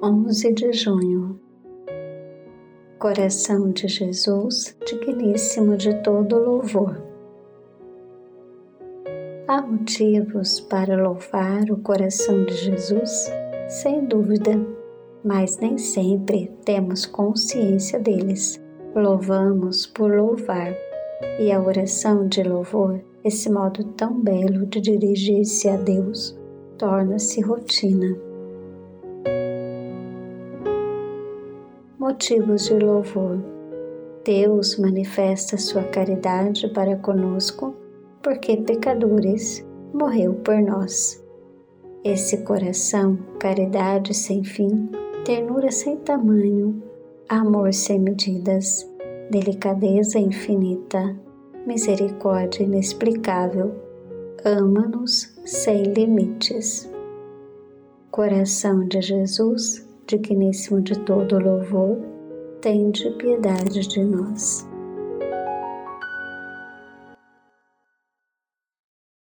11 de junho. Coração de Jesus, digníssimo de todo louvor. Há motivos para louvar o coração de Jesus? Sem dúvida, mas nem sempre temos consciência deles. Louvamos por louvar, e a oração de louvor, esse modo tão belo de dirigir-se a Deus, torna-se rotina. Motivos de louvor. Deus manifesta sua caridade para conosco, porque pecadores morreu por nós. Esse coração, caridade sem fim, ternura sem tamanho, amor sem medidas, delicadeza infinita, misericórdia inexplicável, ama-nos sem limites. Coração de Jesus, digníssimo de todo louvor, tende piedade de nós.